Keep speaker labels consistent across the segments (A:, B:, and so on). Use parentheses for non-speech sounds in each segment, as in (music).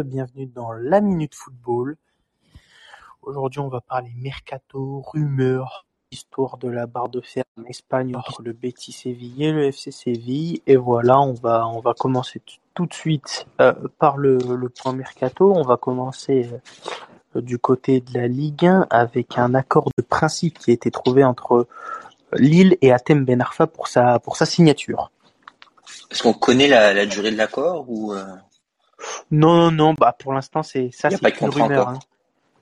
A: bienvenue dans la Minute Football. Aujourd'hui, on va parler mercato, rumeurs, histoire de la barre de fer en Espagne entre le Betis Séville et le FC Séville. Et voilà, on va, on va commencer tout de suite euh, par le, point mercato. On va commencer euh, du côté de la Ligue 1 avec un accord de principe qui a été trouvé entre Lille et Atem Ben Arfa pour sa, pour sa signature.
B: Est-ce qu'on connaît la, la durée de l'accord ou euh,
A: Non, non, non, bah pour l'instant c'est ça c'est qu'une rumeur. hein.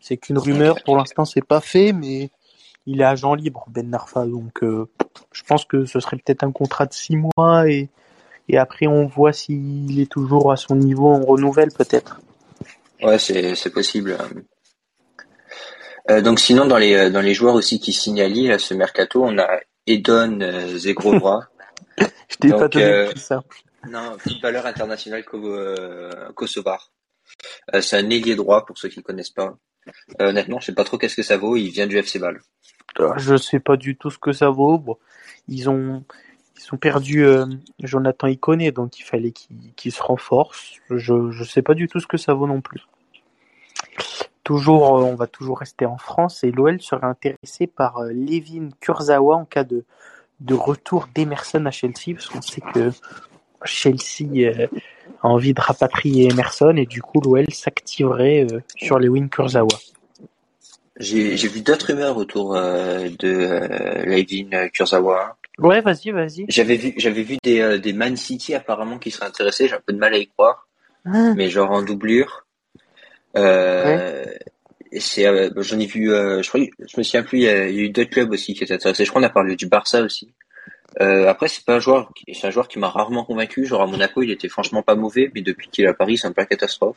A: C'est qu'une rumeur, pour l'instant c'est pas fait, mais il est agent libre Ben Arfa, donc euh, je pense que ce serait peut-être un contrat de six mois et et après on voit s'il est toujours à son niveau, on renouvelle peut-être.
B: Ouais, c'est c'est possible. Euh, donc sinon dans les dans les joueurs aussi qui signent à ce mercato, on a Edon euh, Zegrova. (laughs)
A: Je t'ai pas donné
B: euh,
A: plus simple.
B: Non, petite valeur internationale co euh, kosovar. Euh, c'est un ailier droit pour ceux qui connaissent pas. Euh, honnêtement, je sais pas trop qu'est-ce que ça vaut. Il vient du FC Bâle.
A: Je sais pas du tout ce que ça vaut. Bon, ils ont ils ont perdu euh, Jonathan Iconé, donc il fallait qu'il se renforce. Je je sais pas du tout ce que ça vaut non plus. Toujours, euh, on va toujours rester en France et l'OL serait intéressé par euh, Levin Kurzawa en cas de de retour d'Emerson à Chelsea, parce qu'on sait que Chelsea euh, a envie de rapatrier Emerson et du coup l'OL s'activerait euh, sur Lewin Kurzawa.
B: J'ai vu d'autres rumeurs autour euh, de euh, Levin Kurzawa.
A: Ouais, vas-y, vas-y.
B: J'avais vu j'avais vu des des Man City apparemment qui seraient intéressés. J'ai un peu de mal à y croire.
A: Ah,
B: mais genre en doublure. C'est, j'en ai vu, je crois, je me souviens plus, il y a, il y a eu d'autres clubs aussi qui étaient intéressés. Je crois qu'on a parlé du Barça aussi. Euh, après, c'est pas un joueur, qui- c'est un joueur qui m'a rarement convaincu. Genre à Monaco, il était franchement pas mauvais, mais depuis qu'il est à Paris, c'est un peu la catastrophe.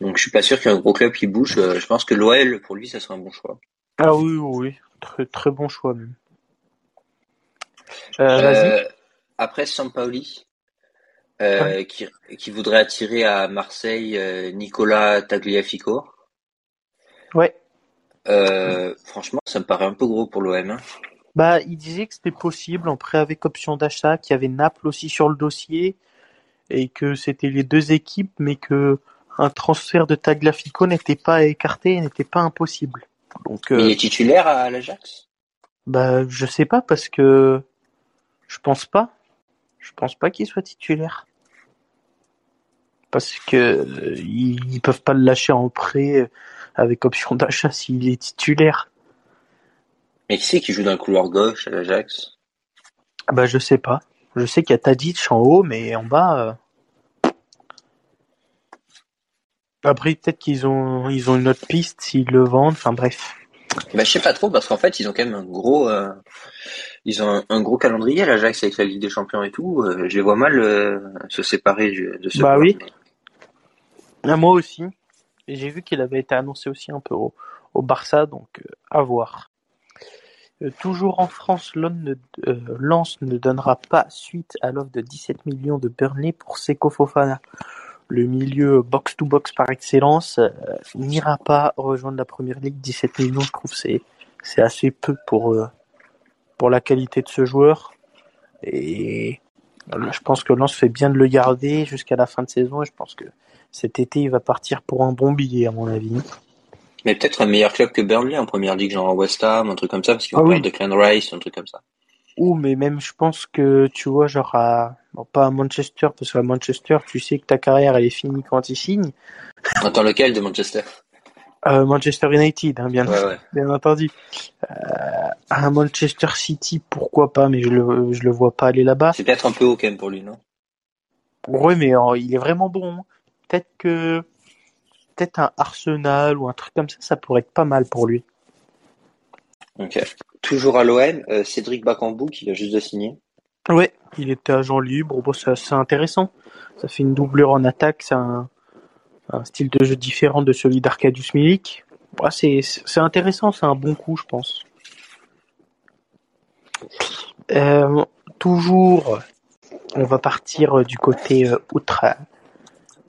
B: Donc je suis pas sûr qu'il y ait un gros club qui bouge. Euh, je pense que l'OL, pour lui, ça serait un bon choix.
A: Ah oui, oui. Très, très bon choix même. Euh, vas-y.
B: Euh, après Sampaoli, euh, qui, qui voudrait attirer à Marseille euh, Nicolas Tagliafico.
A: Ouais.
B: Euh, franchement, ça me paraît un peu gros pour l'OM. Hein.
A: Bah, il disait que c'était possible en prêt avec option d'achat, qu'il y avait Naples aussi sur le dossier et que c'était les deux équipes, mais que un transfert de Tagliafico n'était pas écarté, n'était pas impossible. Donc,
B: Mais
A: euh,
B: il est titulaire à l'Ajax?
A: Bah, je sais pas parce que je pense pas. Je pense pas qu'il soit titulaire. Parce que euh, ils, ils peuvent pas le lâcher en prêt avec option d'achat s'il est titulaire.
B: Mais qui c'est qui joue dans le couloir gauche à l'Ajax?
A: Bah, je sais pas. Je sais qu'il y a Tadic en haut, mais en bas. euh, Après, peut-être qu'ils ont, ils ont une autre piste s'ils le vendent. Enfin, bref.
B: Bah je sais pas trop parce qu'en fait ils ont quand même un gros euh, ils ont un, un gros calendrier à l'Ajax avec la Ligue des Champions et tout. Euh, je les vois mal euh, se séparer du- de ce
A: Bah oui. Ah, moi aussi. Et j'ai vu qu'il avait été annoncé aussi un peu au, au Barça, donc euh, à voir. Euh, toujours en France, Lens ne, euh, ne donnera pas suite à l'offre de 17 millions de Burnley pour Seko Fofana. Le milieu box-to-box par excellence euh, n'ira pas rejoindre la première ligue. 17 millions, je trouve, c'est assez peu pour la qualité de ce joueur. Et je pense que Lens fait bien de le garder jusqu'à la fin de saison. Et je pense que cet été, il va partir pour un bon billet, à mon avis.
B: Mais peut-être un meilleur club que Burnley en première ligue, genre West Ham, un truc comme ça, parce qu'ils
A: Ah
B: vont
A: oui.
B: perdre Declan Rice, un truc comme ça.
A: Ou, mais même, je pense que, tu vois, genre à, bon, pas à Manchester, parce qu'à Manchester, tu sais que ta carrière, elle est finie quand il signe.
B: Attends, lequel de Manchester
A: Euh, Manchester United, hein, bien,
B: Ouais, ouais.
A: bien entendu. Euh, à Manchester City, pourquoi pas, mais je le, je le vois pas aller là-bas.
B: C'est peut-être un peu haut quand même pour lui, non?
A: Ouais, mais euh, il est vraiment bon. hein. Peut-être que, peut-être un Arsenal ou un truc comme ça, ça pourrait être pas mal pour lui.
B: Ok. Toujours à l'OM, euh, Cédric Bakambu qui vient juste de signer.
A: Ouais, il était agent libre. Bon, c'est intéressant. Ça fait une doublure en attaque. C'est un, un style de jeu différent de celui d'Arcadius Milik. C'est intéressant. C'est un bon coup, je pense. Euh, toujours, on va partir du côté euh, outre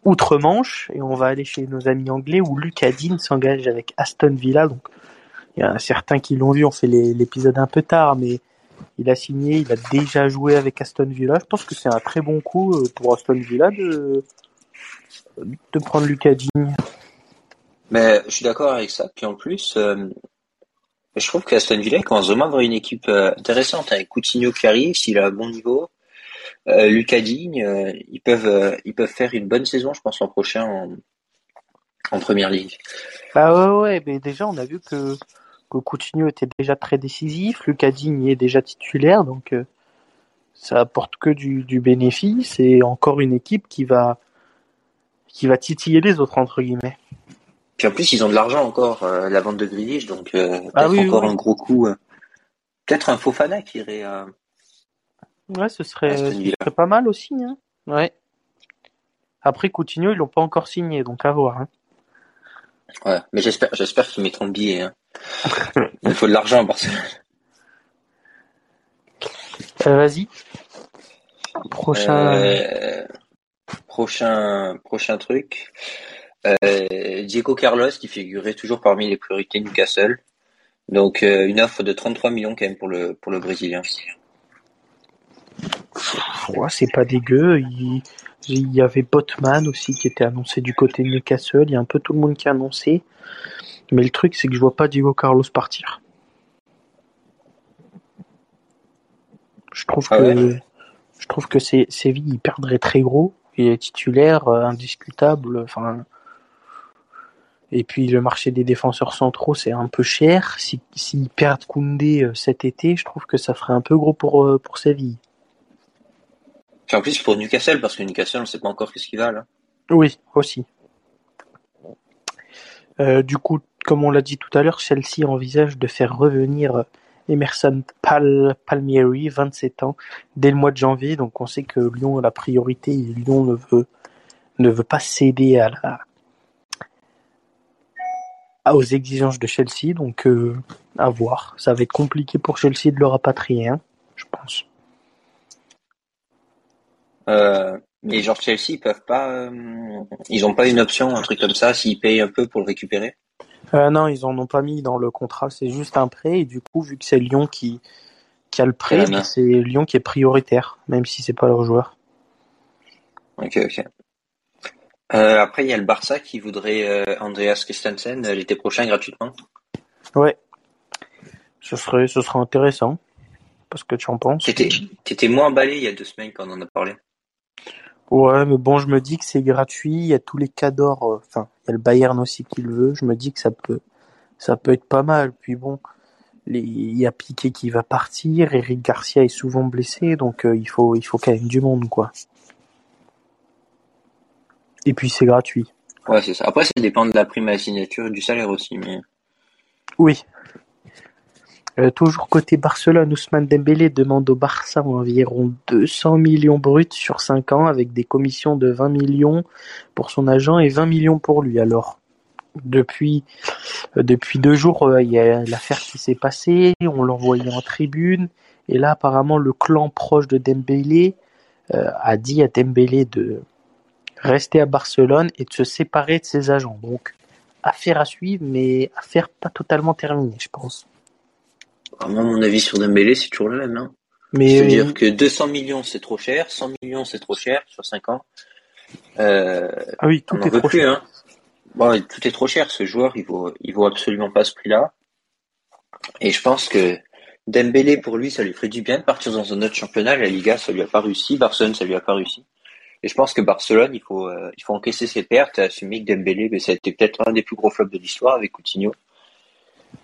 A: outre-Manche et on va aller chez nos amis anglais où Lucas Dean s'engage avec Aston Villa. Donc, il y a certains qui l'ont vu. On fait l'épisode un peu tard, mais il a signé, il a déjà joué avec Aston Villa. Je pense que c'est un très bon coup euh, pour Aston Villa de, de prendre Lucas Digne.
B: Mais je suis d'accord avec ça. Puis en plus, euh, je trouve qu'Aston Villa commence vraiment à avoir une équipe euh, intéressante avec Coutinho qui arrive, s'il a un bon niveau. Euh, Lucas Digne, euh, ils peuvent ils peuvent faire une bonne saison, je pense, l'an prochain en, en première ligue.
A: Bah ouais, ouais, mais déjà on a vu que, que Coutinho était déjà très décisif, Lucas Digne est déjà titulaire, donc ça apporte que du, du bénéfice et encore une équipe qui va qui va titiller les autres entre guillemets.
B: Puis en plus, ils ont de l'argent encore, euh, la vente de Grealish, donc euh, ah peut-être encore un gros coup. Euh. peut-être un Fofana qui irait.
A: Ouais, ce serait, ce serait pas mal aussi. Hein. Ouais. Après, Coutinho, ils l'ont pas encore signé, donc à voir. Hein.
B: Ouais, mais j'espère, j'espère qu'ils mettront le billet. Hein. (laughs) Il faut de l'argent à Barcelone.
A: Vas-y. Prochain.
B: prochain, prochain truc. Euh, Diego Carlos qui figurait toujours parmi les priorités Newcastle. Donc euh, une offre de 33 millions quand même pour le pour le Brésilien.
A: Ouais, c'est pas dégueu. Il, il, y avait Botman aussi qui était annoncé du côté de Newcastle. Il y a un peu tout le monde qui a annoncé. Mais le truc, c'est que je vois pas Diego Carlos partir. Je trouve ah que je trouve que Séville il perdrait très gros. Il est titulaire, euh, indiscutable. Enfin, et puis le marché des défenseurs centraux, c'est un peu cher. S'ils si, perdent Koundé euh, cet été, je trouve que ça ferait un peu gros pour, euh, pour Séville.
B: En plus pour Newcastle, parce que Newcastle, on ne sait pas encore qu'est-ce qu'il va là.
A: Oui, aussi. Euh, du coup, comme on l'a dit tout à l'heure, Chelsea envisage de faire revenir Emerson Pal Palmieri, 27 ans, dès le mois de janvier. Donc on sait que Lyon a la priorité et Lyon ne veut, ne veut pas céder à la, aux exigences de Chelsea, donc euh, à voir. Ça va être compliqué pour Chelsea de le rapatrier, hein, je pense.
B: Euh, mais genre Chelsea, ils peuvent pas, euh, ils ont pas une option, un truc comme ça, s'ils payent un peu pour le récupérer?
A: non, ils en ont pas mis dans le contrat. C'est juste un prêt et du coup, vu que c'est Lyon qui qui a le prêt, c'est Lyon qui est prioritaire, même si c'est pas leur joueur.
B: Ok, ok. Euh, après, il y a le Barça qui voudrait euh, Andreas Christensen euh, l'été prochain gratuitement.
A: Ouais. Ce serait, ce serait intéressant. Parce que tu en penses.
B: T'étais, moins emballé il y a deux semaines quand on en a parlé.
A: Ouais, mais bon, je me dis que c'est gratuit. Il y a tous les cadors. Enfin, il y a le Bayern aussi qui le veut. Je me dis que ça peut, ça peut être pas mal. Puis bon, il y a Piqué qui va partir. Eric Garcia est souvent blessé, donc il faut, il faut quand même du monde, quoi. Et puis c'est gratuit.
B: Ouais, c'est ça. Après, ça dépend de la prime à la signature et du salaire aussi, mais.
A: Oui. Euh, toujours côté Barcelone, Ousmane Dembélé demande au Barça environ 200 millions bruts sur 5 ans avec des commissions de 20 millions pour son agent et 20 millions pour lui. Alors, depuis, euh, depuis deux jours, euh, il y a l'affaire qui s'est passée, on l'envoyait en tribune et là apparemment le clan proche de Dembélé a dit à Dembélé de, rester à Barcelone et de se séparer de ses agents. Donc, affaire à suivre, mais affaire pas totalement terminée, je pense.
B: À moi, mon avis sur Dembélé, c'est toujours le même. Hein. Mais veux dire que 200 millions, c'est trop cher, 100 millions, c'est trop cher sur 5 ans. Euh,
A: ah oui, tout est trop cher. Hein.
B: Bon, tout est trop cher. Ce joueur, il vaut, il vaut absolument pas ce prix-là. Et je pense que Dembélé, pour lui, ça lui ferait du bien de partir dans un autre championnat. La Liga, ça lui a pas réussi. Barcelone, ça lui a pas réussi. Et je pense que Barcelone, il faut, euh, il faut encaisser ses pertes et assumer que Dembélé, mais ça a été peut-être un des plus gros flops de l'histoire avec Coutinho.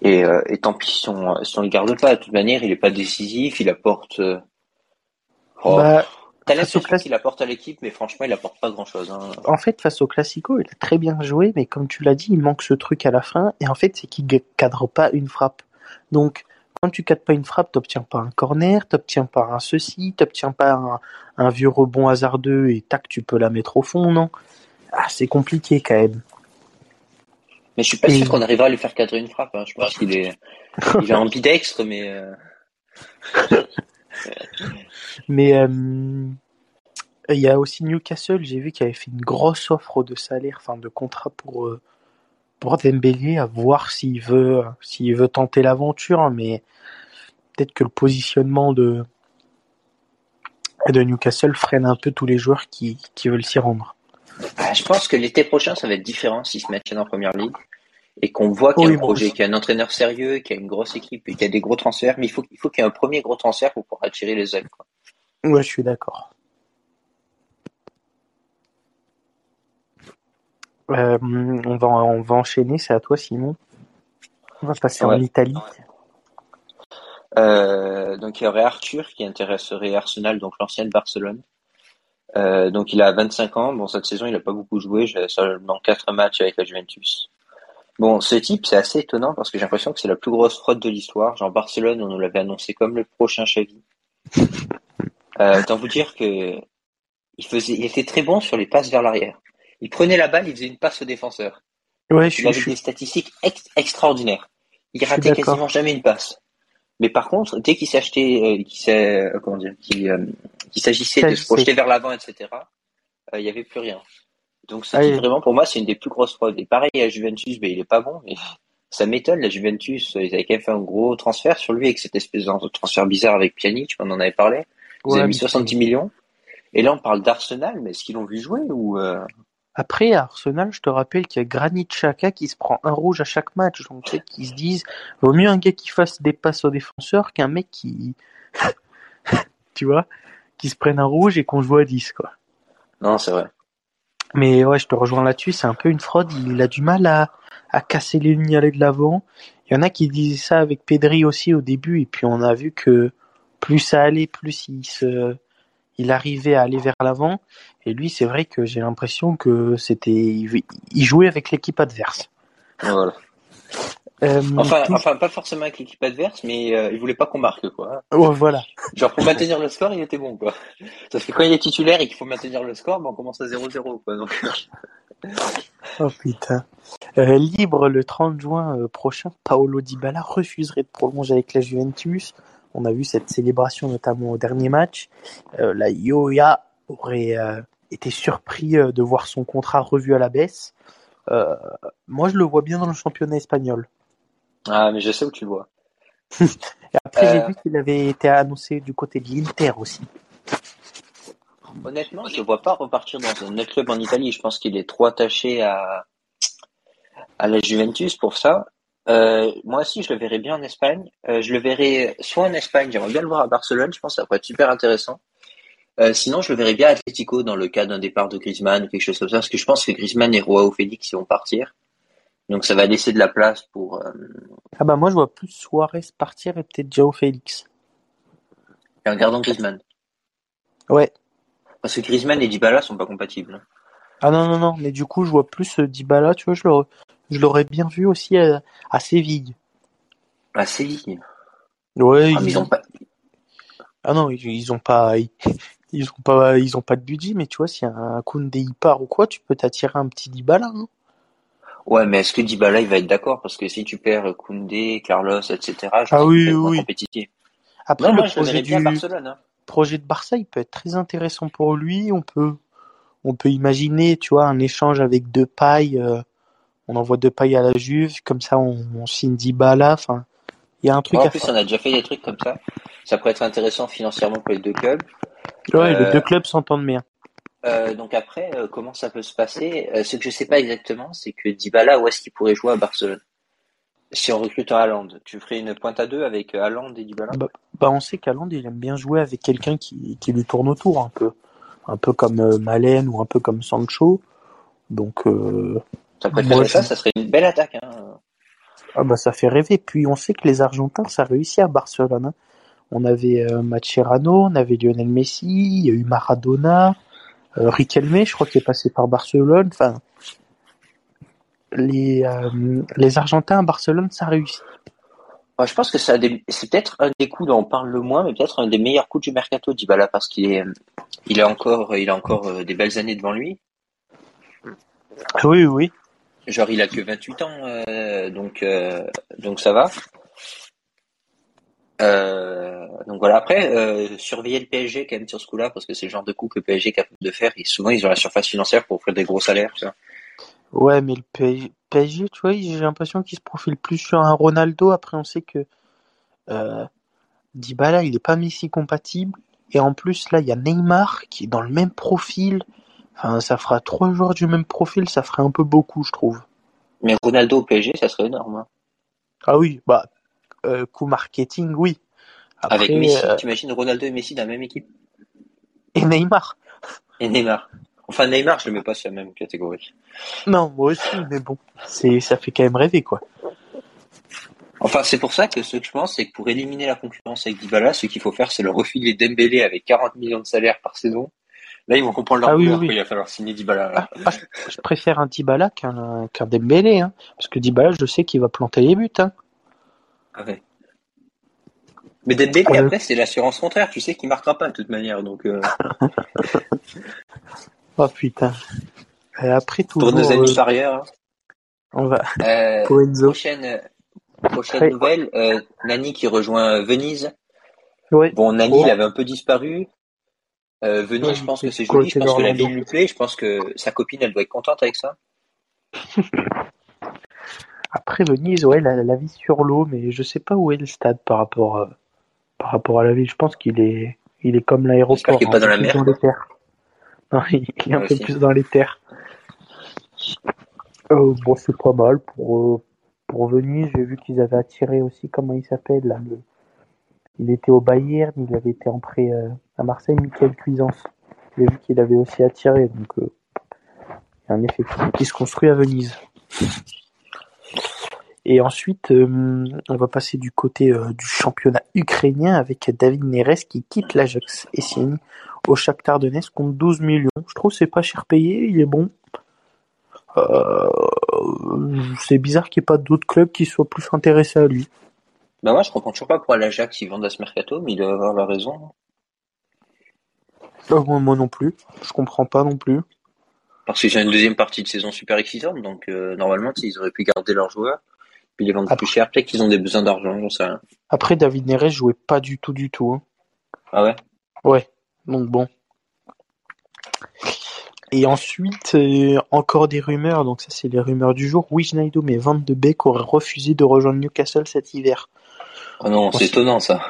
B: Et, euh, et tant pis si on, si on le garde pas. De toute manière, il est pas décisif, il apporte. Euh... Oh. Bah, T'as l'impression qu'il apporte à l'équipe, mais franchement, il apporte pas grand-chose. Hein.
A: En fait, face au Classico, il a très bien joué, mais comme tu l'as dit, il manque ce truc à la fin. Et en fait, c'est qu'il cadre pas une frappe. Donc, quand tu cadres pas une frappe, t'obtiens pas un corner, t'obtiens pas un ceci, t'obtiens pas un, vieux rebond hasardeux et tac, tu peux la mettre au fond, non? Ah, c'est compliqué quand même.
B: Mais je suis pas sûr qu'on arrivera à lui faire cadrer une frappe. Hein. Je pense qu'il est, il est (laughs) ambidextre, mais. Euh... (laughs)
A: mais euh, il y a aussi Newcastle. J'ai vu qu'il avait fait une grosse offre de salaire, enfin de contrat pour euh, pour Dembélé à voir s'il veut s'il veut tenter l'aventure, mais peut-être que le positionnement de de Newcastle freine un peu tous les joueurs qui, qui veulent s'y rendre.
B: Ah, je pense que l'été prochain, ça va être différent s'ils se maintiennent en première ligue et qu'on voit qu'il y a un projet, qu'il y a un entraîneur sérieux, qu'il y a une grosse équipe et qu'il y a des gros transferts. Mais il faut, il faut qu'il y ait un premier gros transfert pour pouvoir attirer les ailes. quoi.
A: Ouais, je suis d'accord. Euh, on va, on va enchaîner, c'est à toi Simon. On va passer en. Italie.
B: Euh, donc il y aurait Arthur qui intéresserait Arsenal, donc l'ancienne Barcelone. Euh, donc il a 25 ans. Bon, cette saison, il a pas beaucoup joué. J'ai seulement quatre matchs avec la Juventus. Bon, ce type, c'est assez étonnant parce que j'ai l'impression que c'est la plus grosse fraude de l'histoire. Genre Barcelone, on nous l'avait annoncé comme le prochain Xavi. (laughs) Euh, autant vous dire que il faisait, il était très bon sur les passes vers l'arrière. Il prenait la balle, il faisait une passe au défenseur.
A: Ouais, je
B: Il
A: suis,
B: avait
A: je suis-
B: des statistiques ex- extraordinaires. Il ratait quasiment jamais une passe. Mais par contre, dès qu'il s'achetait, euh, qu'il s'est, euh, comment dire, qu'il, euh, qu'il s'agissait de se projeter vers l'avant, etc., euh, il y avait plus rien. Donc, ce
A: Ah,
B: vraiment, pour moi, c'est une des plus grosses fraudes. Et pareil, à Juventus, ben, il est pas bon, mais ça m'étonne, la Juventus, ils avaient quand même fait un gros transfert sur lui avec cette espèce de transfert bizarre avec Pjanic, on en avait parlé. Ils
A: Ouais,
B: avaient mis
A: mais
B: 70 millions. Et là, on parle d'Arsenal, mais est-ce qu'ils l'ont vu jouer ou, euh,
A: Après, à Arsenal, je te rappelle qu'il y a Granit Xhaka qui se prend un rouge à chaque match. Donc, peut-être qu'ils se disent, vaut mieux un gars qui fasse des passes aux défenseurs qu'un mec qui, (laughs) tu vois, qui se prenne un rouge et qu'on joue à 10, quoi.
B: non, c'est vrai.
A: Mais ouais, je te rejoins là-dessus, c'est un peu une fraude. Il a du mal à, à casser les lignes, aller de l'avant. Il y en a qui disaient ça avec Pedri aussi au début, et puis on a vu que plus ça allait, plus il se, il arrivait à aller vers l'avant. Et lui, c'est vrai que j'ai l'impression que c'était, il jouait avec l'équipe adverse.
B: Voilà.
A: Euh,
B: Enfin,
A: tout-
B: enfin, pas forcément avec l'équipe adverse, mais euh, il voulait pas qu'on marque, quoi.
A: ouais, voilà. (laughs)
B: Genre pour maintenir le score, il était bon quoi. Parce que quand il est titulaire et qu'il faut maintenir le score, ben, on commence à 0-0 quoi. Donc (laughs)
A: Oh putain. Euh, libre le 30 juin euh, prochain, Paolo Dybala refuserait de prolonger avec la Juventus. On a vu cette célébration notamment au dernier match. La Ioia aurait été surpris de voir son contrat revu à la baisse. Moi, je le vois bien dans le championnat espagnol.
B: Ah mais je sais où tu le vois.
A: Et après, j'ai
B: Euh.
A: vu qu'il avait été annoncé du côté de l'Inter aussi.
B: Honnêtement, je le vois pas repartir dans un autre club en Italie. Je pense qu'il est trop attaché à à la Juventus pour ça. Euh, moi aussi, je le verrais bien en Espagne. Euh, je le verrais soit en Espagne, j'aimerais bien le voir à Barcelone. Je pense que ça pourrait être super intéressant. Euh, sinon, je le verrais bien à Atlético dans le cas d'un départ de Griezmann ou quelque chose comme ça, parce que je pense que Griezmann et Joao Félix ils vont partir. Donc ça va laisser de la place pour euh,
A: Ah bah moi, je vois plus Suarez partir et peut-être Jao Félix.
B: en gardant Griezmann.
A: Ouais.
B: Parce que Griezmann et Dybala sont pas compatibles.
A: Ah non, non, non, mais du coup, je vois plus euh, Dybala, tu vois, je l'aurais, je l'aurais bien vu aussi à, à Séville.
B: Ah, Séville.
A: Ouais,
B: Ah, ils ont pas.
A: ah non, ils, ils ont pas, ils, ils ont pas, ils ont pas de budget, mais tu vois, si un Koundé y part ou quoi, tu peux t'attirer un petit Dybala, hein.
B: Ouais, mais est-ce que Dybala il va être d'accord? Parce que si tu perds Koundé, Carlos, etc. Je
A: Ah
B: pense
A: oui,
B: qu'il peut être moins
A: oui.
B: compétitif.
A: Après,
B: Non,
A: le
B: moi
A: projet du,
B: Barcelone. Hein.
A: projet de Barça, il peut être très intéressant pour lui. On peut, on peut imaginer, tu vois, un échange avec Depay. Euh, on envoie Depay à la Juve, comme ça, on, on signe Dybala. Enfin, il y a un truc
B: Ouais, en
A: à
B: plus,
A: faire.
B: on a déjà fait des trucs comme ça. Ça pourrait être intéressant financièrement pour les deux clubs.
A: Ouais, les
B: Euh,
A: deux clubs s'entendent bien.
B: Euh, donc après, euh, comment ça peut se passer? Euh, Ce que je sais pas exactement, c'est que Dybala, où est-ce qu'il pourrait jouer à Barcelone? Si on recrute un Haaland, tu ferais une pointe à deux avec euh, Haaland et Dybala?
A: Bah, bah, on sait qu'Aland, il aime bien jouer avec quelqu'un qui, qui lui tourne autour un peu. Un peu comme euh, Malen ou un peu comme Sancho. Donc, euh,
B: Ça pourrait
A: Moi,
B: ça, ça serait une belle attaque. Hein.
A: ah bah, ça fait rêver. Puis on sait que les Argentins, ça réussit à Barcelone. hein. On avait euh, Mascherano, on avait Lionel Messi, il y a eu Maradona, euh, Riquelme, je crois qu'il est passé par Barcelone. Enfin, les, euh, les Argentins à Barcelone, ça réussit.
B: Ouais, je pense que c'est peut-être un des coups dont on parle le moins, mais peut-être un des meilleurs coups du mercato Dybala parce qu'il est, il a encore, il a encore euh, des belles années devant lui.
A: Oui, oui.
B: Genre, il a que 28 ans, euh, donc, euh, donc ça va. Euh, donc voilà. Après, euh, surveiller le PSG quand même sur ce coup-là, parce que c'est le genre de coup que le PSG est capable de faire. Et souvent, ils ont la surface financière pour offrir des gros salaires. Vois.
A: Ouais, mais le PSG, PSG, tu vois, j'ai l'impression qu'il se profile plus sur un Ronaldo. Après, on sait que euh, Dybala, il est pas Messi compatible. Et en plus, là, il y a Neymar qui est dans le même profil. Enfin, ça fera trois joueurs du même profil, ça ferait un peu beaucoup, je trouve.
B: Mais Ronaldo au PSG, ça serait énorme. Hein.
A: Ah oui, bah, euh, coup marketing, oui.
B: Après, Avec Messi, euh... tu imagines Ronaldo et Messi dans la même équipe?
A: Et Neymar.
B: Et Neymar. Enfin, Neymar, je le mets pas sur la même catégorie.
A: Non, moi aussi, mais bon, c'est, ça fait quand même rêver, quoi.
B: Enfin, c'est pour ça que ce que je pense, c'est que pour éliminer la concurrence avec Dybala, ce qu'il faut faire, c'est le refiler Dembélé avec 40 millions de salaire par saison. Là, ils vont comprendre leur ah, oui, oui. il va falloir signer Dybala.
A: Ah, ah, je préfère un Dybala qu'un, qu'un Dembélé, hein. Parce que Dybala, je sais qu'il va planter les buts, hein.
B: Ah ouais. Mais Dembélé, euh... après, c'est l'assurance contraire. Tu sais qu'il marquera pas de toute manière, donc. Euh... (laughs)
A: oh putain. Et après tout.
B: Pour nos amis euh... parieurs. Hein.
A: On va.
B: Euh, (laughs) Pour Enzo. Prochaine, Prochaine nouvelle, euh, Nani qui rejoint Venise.
A: Ouais.
B: Bon, Nani, il avait un peu disparu. Euh, Venise, ouais, je pense que c'est joli. Je pense que la ville lui plaît. Je pense que sa copine, elle doit être contente avec ça. (laughs)
A: Après Venise, ouais, la, la vie sur l'eau, mais je sais pas où est le stade par rapport à, par rapport à la ville. Je pense qu'il est, il est comme l'aéroport.
B: Il est pas dans la mer.
A: Dans les terres. (laughs) Non, il est un peu plus dans les terres. Euh, bon, c'est pas mal pour. Euh, pour Venise, j'ai vu qu'ils avaient attiré aussi, comment il s'appelle là, le... Il était au Bayern, il avait été en prêt euh, à Marseille, Michael Cuisance. J'ai vu qu'il avait aussi attiré, donc euh, il y a un effectif qui se construit à Venise. Et ensuite, euh, on va passer du côté du championnat ukrainien avec David Neres qui quitte l'Ajax et signe au Shakhtar Donetsk compte 12 millions. Je trouve que c'est pas cher payé, il est bon. Euh, c'est bizarre qu'il n'y ait pas d'autres clubs qui soient plus intéressés à lui.
B: Bah moi je comprends toujours pas pourquoi l'Ajax ils vendent à ce mercato, mais il doit avoir la raison.
A: Euh, moi, non plus, je comprends pas non plus.
B: Parce que j'ai une deuxième partie de saison super excitante, donc euh, normalement ils auraient pu garder leurs joueurs, puis les vendre plus cher, peut-être qu'ils ont des besoins d'argent, j'en sais rien.
A: Après David Neres jouait pas du tout du tout. Hein.
B: Ah ouais?
A: Ouais, donc bon. Et ensuite, euh, encore des rumeurs, donc ça c'est les rumeurs du jour. Wijnaldum et Van de Beek auraient refusé de rejoindre Newcastle cet hiver.
B: Oh non, c'est étonnant ça.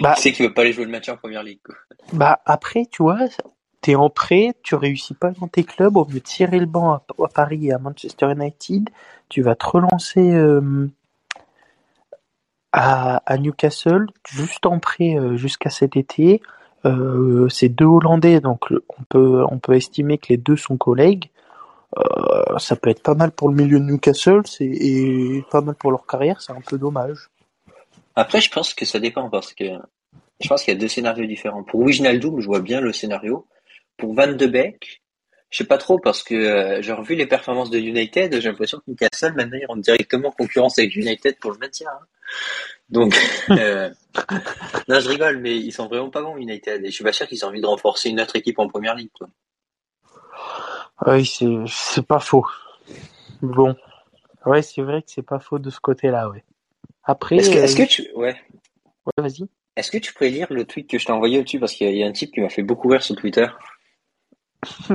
B: Bah, (laughs) c'est qu'il veut pas aller jouer le match en première ligue.
A: Bah après, tu vois, t'es en prêt, tu réussis pas dans tes clubs, lieu de tirer le banc à, Paris et à Manchester United, tu vas te relancer euh, à, à, Newcastle, juste en prêt euh, jusqu'à cet été. Euh, c'est deux Hollandais, donc on peut on peut estimer que les deux sont collègues. Euh, ça peut être pas mal pour le milieu de Newcastle, c'est et pas mal pour leur carrière. C'est un peu dommage.
B: Après, je pense que ça dépend parce que je pense qu'il y a deux scénarios différents. Pour Wijnaldum, je vois bien le scénario. Pour Van de Beek, je sais pas trop parce que euh, j'ai revu les performances de United. J'ai l'impression que Newcastle maintenant ils rentrent directement concurrence avec United pour le maintien. Hein. Donc, (laughs) euh, non, je rigole, mais ils sont vraiment pas bons, United. Et je suis pas sûr qu'ils aient envie de renforcer une autre équipe en première ligue, quoi.
A: Oui, c'est, c'est pas faux. Bon. Ouais, c'est vrai que c'est pas faux de ce côté-là, ouais. Après.
B: Est-ce que, que tu, ouais.
A: Ouais, vas-y.
B: Est-ce que tu pourrais lire le tweet que je t'ai envoyé au-dessus? Parce qu'il y, a un type qui m'a fait beaucoup rire sur Twitter. (laughs)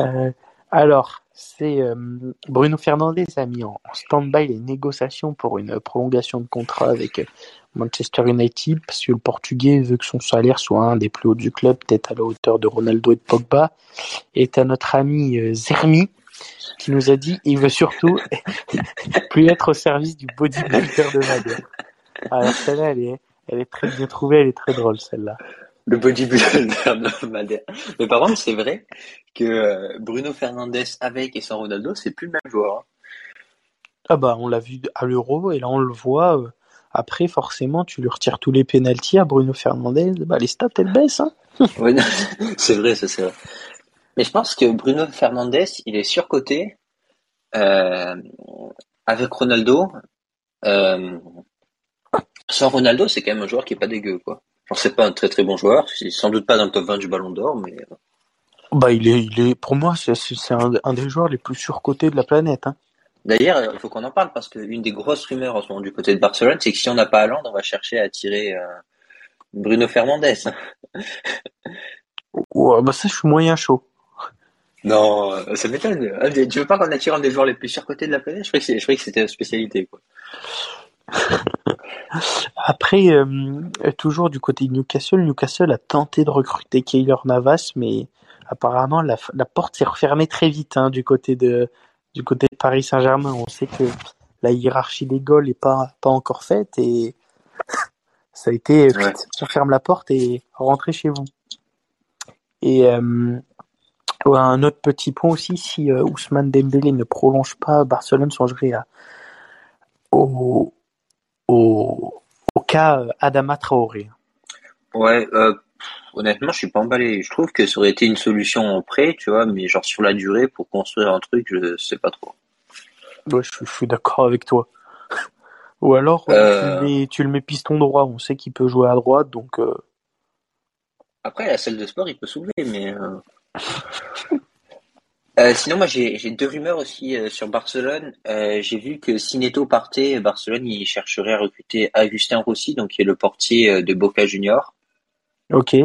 A: euh, alors, c'est euh, Bruno Fernandez a mis en, stand-by les négociations pour une prolongation de contrat avec Manchester United parce que le Portugais veut que son salaire soit un des plus hauts du club, peut-être à la hauteur de Ronaldo et de Pogba. Et à notre ami euh, Zermi qui nous a dit il veut surtout (laughs) plus être au service du bodybuilder de Madère. Alors celle-là, elle est très bien trouvée, elle est très drôle celle-là
B: le bodybuilder (laughs) de Madère. Mais par contre, c'est vrai que euh, Bruno Fernandez avec et sans Ronaldo, c'est plus le même joueur. Hein.
A: Ah bah on l'a vu à l'Euro et là on le voit. Euh, après, forcément, tu lui retires tous les pénalties à Bruno Fernandez, bah les stats elles baissent. Hein (laughs) (laughs)
B: c'est vrai, ça c'est vrai. Mais je pense que Bruno Fernandez, il est surcoté euh, avec Ronaldo. Euh, sans Ronaldo, c'est quand même un joueur qui est pas dégueu, quoi. Alors c'est pas un très très bon joueur, c'est sans doute pas dans le top 20 du Ballon d'Or, mais. Euh.
A: Bah il est, il est, pour moi c'est un, un, des joueurs les plus surcotés de la planète. Hein.
B: D'ailleurs, il faut qu'on en parle parce qu'une des grosses rumeurs en ce moment du côté de Barcelone, c'est que si on n'a pas Haaland, on va chercher à attirer euh, Bruno Fernandez. (laughs)
A: ouais, bah ça je suis moyen chaud.
B: Non, euh, ça m'étonne. Tu veux pas qu'on attire un des joueurs les plus surcotés de la planète Je croyais que c'était une spécialité quoi. (laughs)
A: Après, euh, toujours du côté de Newcastle, Newcastle a tenté de recruter Keylor Navas, mais apparemment la, la porte s'est refermée très vite hein, du côté de du côté de Paris Saint-Germain. On sait que la hiérarchie des goals n'est pas pas encore faite et (laughs) ça a été
B: Ouais.
A: on ferme la porte et rentrez chez vous. Et euh, ouais, un autre petit point aussi, si euh, Ousmane Dembélé ne prolonge pas, Barcelone songerait à, au, au, au cas euh, Adama Traoré.
B: Ouais, euh, honnêtement, je suis pas emballé. Je trouve que ça aurait été une solution en prêt, tu vois, mais genre sur la durée pour construire un truc, je sais pas trop.
A: Ouais, je, je suis d'accord avec toi. (laughs) Ou alors euh,
B: Euh.
A: tu, le mets, tu le mets piston droit, on sait qu'il peut jouer à droite, donc euh,
B: Après, la salle de sport, il peut soulever, mais. Euh, sinon, moi, j'ai deux rumeurs aussi euh, sur Barcelone. Euh, j'ai vu que si Neto partait, Barcelone, il chercherait à recruter Agustin Rossi, donc qui est le portier euh, de Boca Junior,
A: ok.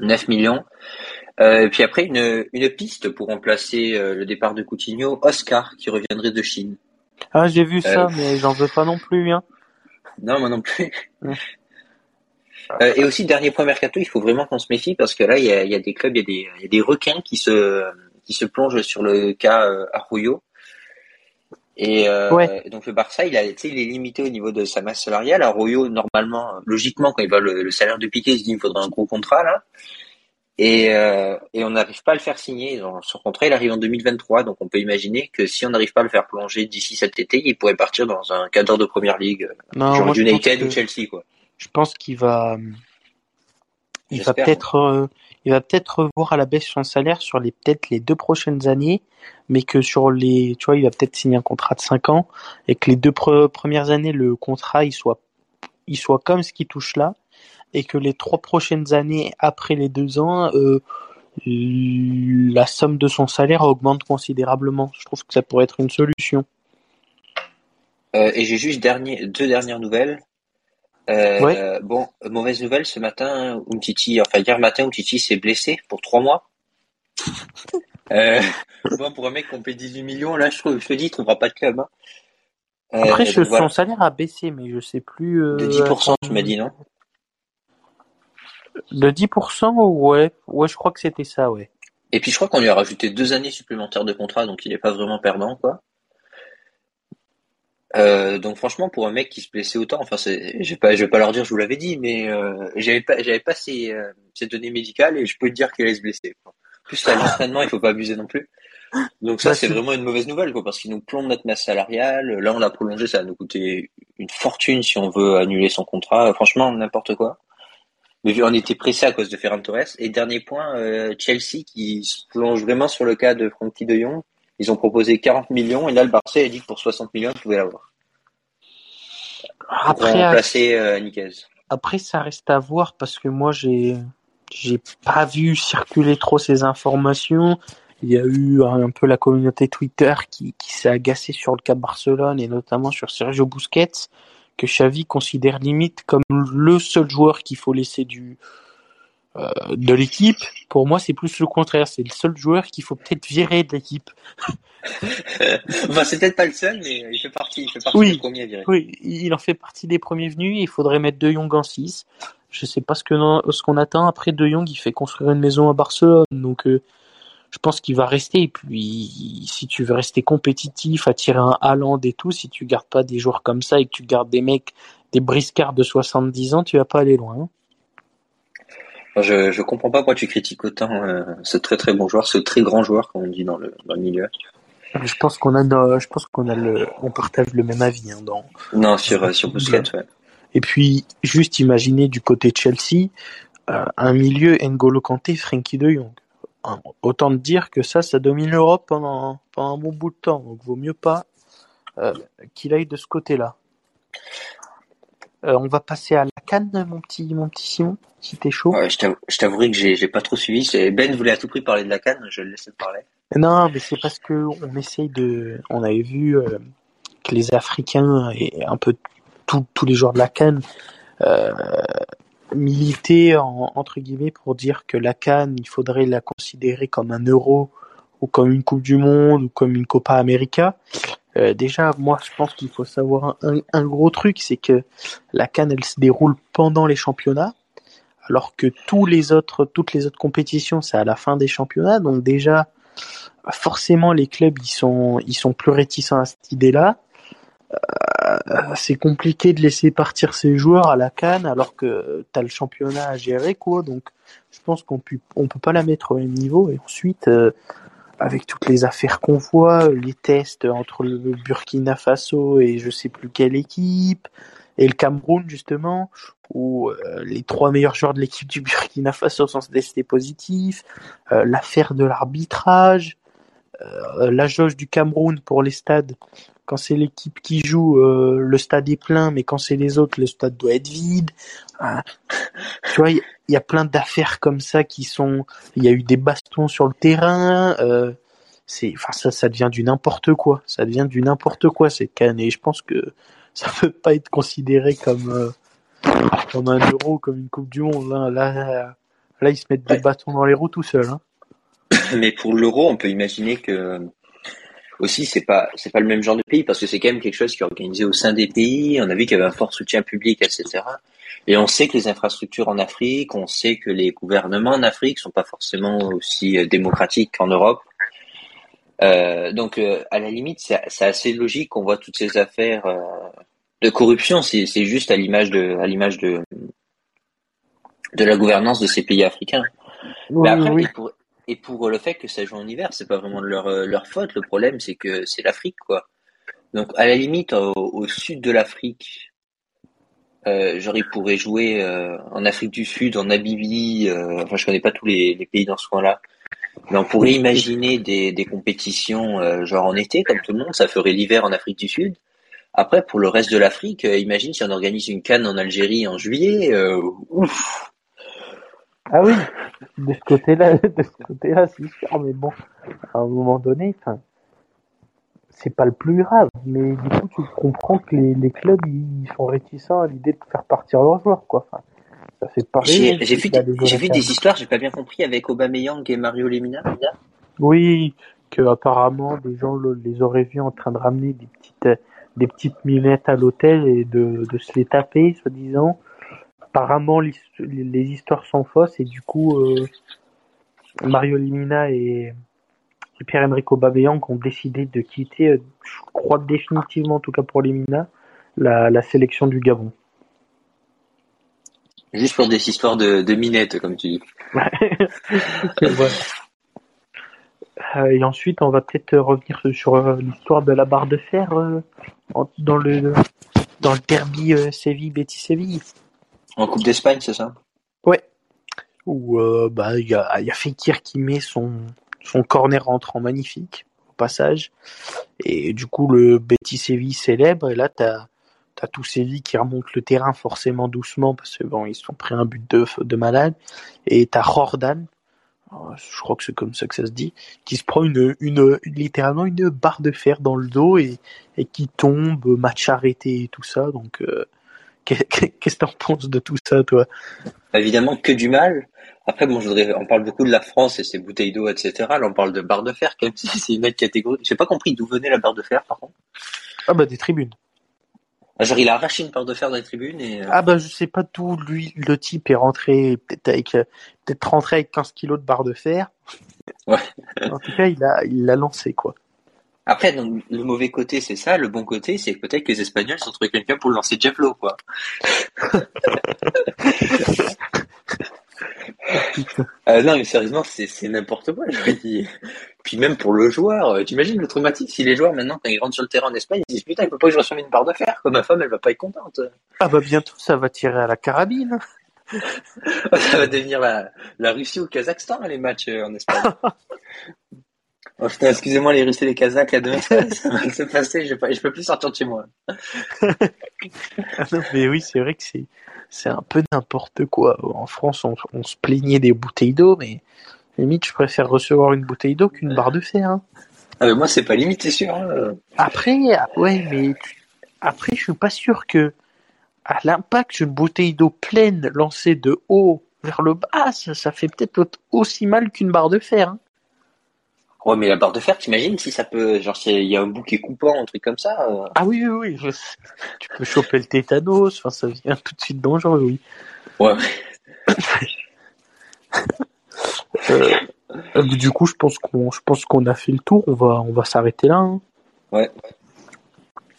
B: 9 millions. Euh, puis après, une, une piste pour remplacer euh, le départ de Coutinho, Oscar, qui reviendrait de Chine.
A: Ah j'ai vu ça, mais j'en veux pas non plus. Hein.
B: Non, moi non plus.
A: Ouais.
B: Euh, et aussi, dernier point mercato, il faut vraiment qu'on se méfie parce que là, il y a, il y a des clubs, il y a des, il y a des requins qui se, qui se plongent sur le cas euh, Arroyo. Et euh,
A: Ouais.
B: donc le Barça, il, a, il est limité au niveau de sa masse salariale. Arroyo, normalement, logiquement, quand il voit le, le salaire de Piqué, il se dit il faudra un gros contrat là. Et, euh, et on n'arrive pas à le faire signer. Dans son contrat, il arrive en 2023, donc on peut imaginer que si on n'arrive pas à le faire plonger d'ici cet été, il pourrait partir dans un cadre de première ligue,
A: Non,
B: genre
A: moi,
B: United
A: que-
B: ou Chelsea, quoi.
A: je pense qu'il va il va peut-être euh, il va peut-être revoir à la baisse son salaire sur les peut-être les deux prochaines années mais que sur les tu vois il va peut-être signer un contrat de 5 ans et que les deux pre- premières années le contrat il soit il soit comme ce qui touche là et que les trois prochaines années après les deux ans euh, la somme de son salaire augmente considérablement je trouve que ça pourrait être une solution
B: Euh, et j'ai juste dernier, deux dernières nouvelles. Euh. Bon, mauvaise nouvelle, ce matin, Umtiti, enfin hier matin, Umtiti s'est blessé pour trois mois. (laughs) Euh, bon, pour un mec qu'on paye 18 millions, là, je, trouve, je te dis, il trouvera pas de club. Hein. Euh,
A: après
B: donc
A: je-
B: voilà.
A: son salaire a baissé mais je sais plus euh,
B: De 10%, tu m'as dit, non?
A: De 10% ouais, ouais, je crois que c'était ça, ouais.
B: Et puis je crois qu'on lui a rajouté deux années supplémentaires de contrat, donc il n'est pas vraiment perdant, quoi. Euh, donc franchement, pour un mec qui se blessait autant, enfin, c'est, je vais pas, je vais pas leur dire, je vous l'avais dit, mais euh, j'avais pas, j'avais pas ces, euh, ces données médicales et je peux te dire qu'il allait se blesser. Quoi. En plus, à l'entraînement, il faut pas abuser non plus. Donc ça,
A: Bah,
B: c'est
A: c'est-
B: vraiment une mauvaise nouvelle, quoi, parce qu'il nous plombe notre masse salariale. Là, on l'a prolongé, ça va nous coûter une fortune si on veut annuler son contrat. Franchement, n'importe quoi. Mais vu on était pressé à cause de Ferran Torres. Et dernier point, euh, Chelsea qui se plonge vraiment sur le cas de Frankie de Jong. Ils ont proposé 40 millions et là le Barça a dit que pour 60 millions ils pouvaient l'avoir. Pour
A: Après,
B: remplacer euh, Niquez.
A: après, ça reste à voir parce que moi, j'ai, j'ai pas vu circuler trop ces informations. Il y a eu un peu la communauté Twitter qui, qui s'est agacée sur le cas Barcelone et notamment sur Sergio Busquets, que Xavi considère limite comme le seul joueur qu'il faut laisser du, de l'équipe. Pour moi, c'est plus le contraire. C'est le seul joueur qu'il faut peut-être virer de l'équipe. (laughs)
B: enfin c'est peut-être pas le seul, mais il fait partie, il fait partie
A: Oui.
B: des premiers à virer.
A: Oui, il en fait partie des premiers venus. Il faudrait mettre De Jong en 6. Je sais pas ce que ce qu'on attend. Après, De Jong, il fait construire une maison à Barcelone. Donc, euh, je pense qu'il va rester. Et puis, si tu veux rester compétitif, attirer un Haaland et tout, si tu gardes pas des joueurs comme ça et que tu gardes des mecs, des briscards de 70 ans, tu vas pas aller loin.
B: Je, je comprends pas pourquoi tu critiques autant euh, ce très très bon joueur, ce très grand joueur comme on dit dans le, dans le milieu.
A: Je pense qu'on a, je pense qu'on a le, on partage le même avis. Hein, dans...
B: Non, sur, euh, sur Busquets, ouais.
A: Et puis, juste imaginer du côté de Chelsea, euh, un milieu N'Golo Kanté, Frenkie de Jong. Hein, Autant te dire que ça, ça domine l'Europe pendant, pendant un bon bout de temps. Donc, vaut mieux pas qu'il aille de ce côté-là. Euh, on va passer à la canne, mon petit, mon petit Simon, si t'es chaud.
B: Ouais, je t'avoue- je t'avouerai que j'ai pas trop suivi. Ben voulait à tout prix parler de la canne, je le laisse parler.
A: Non, mais c'est parce que on essaye de. On avait vu euh, que les Africains et un peu tous tous les joueurs de la Cannes euh, militaient en, entre guillemets pour dire que la Cannes, il faudrait la considérer comme un Euro ou comme une Coupe du Monde ou comme une Copa América. Euh, déjà, moi, je pense qu'il faut savoir un, gros truc, c'est que la Cannes, elle se déroule pendant les championnats, alors que tous les autres, toutes les autres compétitions, c'est à la fin des championnats. Donc déjà, forcément, les clubs, ils sont, ils sont plus réticents à cette idée-là. Euh, c'est compliqué de laisser partir ces joueurs à la Cannes alors que t'as le championnat à gérer, quoi. Donc, je pense qu'on peut, on peut pas la mettre au même niveau. Et ensuite, euh, avec toutes les affaires qu'on voit, les tests entre le Burkina Faso et je sais plus quelle équipe, et le Cameroun justement, où euh, les trois meilleurs joueurs de l'équipe du Burkina Faso sont testés positifs, euh, l'affaire de l'arbitrage, euh, la jauge du Cameroun pour les stades, quand c'est l'équipe qui joue, le stade est plein, mais quand c'est les autres, le stade doit être vide. Hein. tu vois, il y, a plein d'affaires comme ça qui sont. Il y a eu des bastons sur le terrain. c'est, enfin ça, ça devient du n'importe quoi. Ça devient du n'importe quoi cette canne. Et je pense que ça peut pas être considéré comme euh, comme un euro, comme une coupe du monde. Hein. Là, là, ils se mettent des bâtons dans les roues tout seuls. Hein.
B: Mais pour l'euro, on peut imaginer que aussi c'est pas c'est pas le même genre de pays parce que c'est quand même quelque chose qui est organisé au sein des pays. On a vu qu'il y avait un fort soutien public, etc. Et on sait que les infrastructures en Afrique, on sait que les gouvernements en Afrique sont pas forcément aussi euh, démocratiques qu'en Europe. Euh, donc, euh, à la limite, c'est assez logique qu'on voit toutes ces affaires euh, de corruption. C'est juste à l'image de, à l'image de, de la gouvernance de ces pays africains. Mais après, et, pour, et, pour, le fait que ça joue en hiver, c'est pas vraiment leur, leur faute. Le problème, c'est que c'est l'Afrique, quoi. Donc, à la limite, au, sud de l'Afrique, euh, genre, ils pourraient jouer en Afrique du Sud, en Namibie. enfin, je connais pas tous les, les pays dans ce coin-là. Mais on pourrait imaginer des, des compétitions euh, genre en été, comme tout le monde, ça ferait l'hiver en Afrique du Sud. Après, pour le reste de l'Afrique, euh, imagine si on organise une canne en Algérie en juillet. Euh, ouf.
A: Ah oui, de ce côté-là, (laughs) de ce côté-là, c'est sûr, mais bon, à un moment donné, enfin, c'est pas le plus grave, mais du coup, tu comprends que les, les clubs, ils sont réticents à l'idée de faire partir leurs joueurs, quoi. Enfin,
B: j'ai vu, j'ai vu des histoires, j'ai pas bien compris, avec Aubameyang et Mario Lemina.
A: Oui, que apparemment des gens les auraient vus en train de ramener des petites, des petites minettes à l'hôtel et de, de se les taper, soi-disant. Apparemment, les, histoires sont fausses et du coup, euh, Mario Lemina et, Pierre-Emerick Aubameyang ont décidé de quitter, euh, je crois définitivement, en tout cas pour Lemina, la, la sélection du Gabon.
B: Juste pour des histoires de, de minettes, comme tu dis. (laughs)
A: Euh, et ensuite, on va peut-être revenir sur euh, l'histoire de la barre de fer euh, dans le dans le derby Séville Betis Séville.
B: En Coupe d'Espagne, c'est ça?
A: Ouais. Où bah il y a y a Fekir qui met son son corner rentrant magnifique au passage. Et du coup le Betis Séville célèbre. Et là t'as t'as tous ces vies qui remontent le terrain forcément doucement parce que bon ils sont pris un but de de malade. Et t'as Jordan je crois que c'est comme ça que ça se dit qui se prend une une littéralement une barre de fer dans le dos et et qui tombe match arrêté et tout ça. Donc euh, qu'est-ce que t'en penses de tout ça toi?
B: Évidemment que du mal après bon je voudrais on parle beaucoup de la France et ses bouteilles d'eau etc là on parle de barre de fer quand même (laughs) c'est une autre catégorie j'ai pas compris d'où venait la barre de fer par contre
A: ah bah des tribunes
B: ah, genre, il a arraché une barre de fer dans les tribunes et. Euh,
A: ah bah je sais pas d'où lui le type est rentré, peut-être avec euh, peut-être rentré avec 15 kilos de barre de fer.
B: Ouais.
A: en tout cas, il a il l'a lancé quoi.
B: Après, donc, le mauvais côté, c'est ça. Le bon côté, c'est que peut-être que les Espagnols ont trouvé quelqu'un pour lancer Jefflo, quoi. (laughs) Euh, non, mais sérieusement, c'est n'importe quoi, je dit. Puis même pour le joueur, euh, tu imagines le traumatisme si les joueurs maintenant, quand ils rentrent sur le terrain en Espagne, ils disent putain, il peut pas que je reçoive une barre de fer, quoi. Ma femme, elle va pas être contente.
A: Ah bah bientôt, ça va tirer à la carabine. (laughs)
B: ça va devenir la, la Russie ou le Kazakhstan, les matchs euh, en Espagne. (laughs) Oh putain, excusez-moi les Russes et les Kazakhs, à deux, ça, va se passer, je, je peux plus sortir de chez moi.
A: ah non, mais oui, c'est vrai que c'est, c'est un peu n'importe quoi. En France, on, on se plaignait des bouteilles d'eau, mais limite, je préfère recevoir une bouteille d'eau qu'une barre de fer. Hein.
B: Ah mais moi, c'est pas limite, c'est sûr. Hein.
A: Après, ouais, mais après, je suis pas sûr que à l'impact d'une bouteille d'eau pleine lancée de haut vers le bas, ça, ça fait peut-être aussi mal qu'une barre de fer. Hein.
B: Ouais, mais la barre de fer, t'imagines si ça peut, genre, s'il y a un bout qui est coupant, un truc comme ça. euh,
A: Ah oui, oui, oui. Tu peux choper le tétanos. Enfin, ça devient tout de suite dangereux, oui.
B: Ouais. (laughs)
A: Euh, du coup, je pense qu'on, je pense qu'on a fait le tour. On va, on va s'arrêter là. hein.
B: Ouais.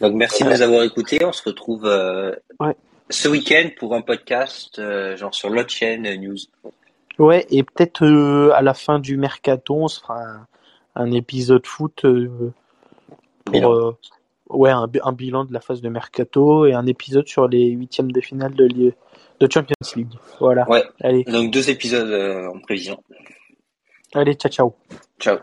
B: Donc merci de nous avoir écoutés. On se retrouve euh,
A: Ouais.
B: ce week-end pour un podcast, genre sur l'autre chaîne News.
A: Ouais, et peut-être à la fin du mercato, on se fera un, un épisode foot euh, pour euh, ouais un, bi- un bilan de la phase de mercato et un épisode sur les huitièmes de finale de, li- de Champions League. Voilà.
B: Ouais.
A: Allez,
B: Donc deux épisodes euh, en prévision.
A: allez, ciao ciao.
B: Ciao.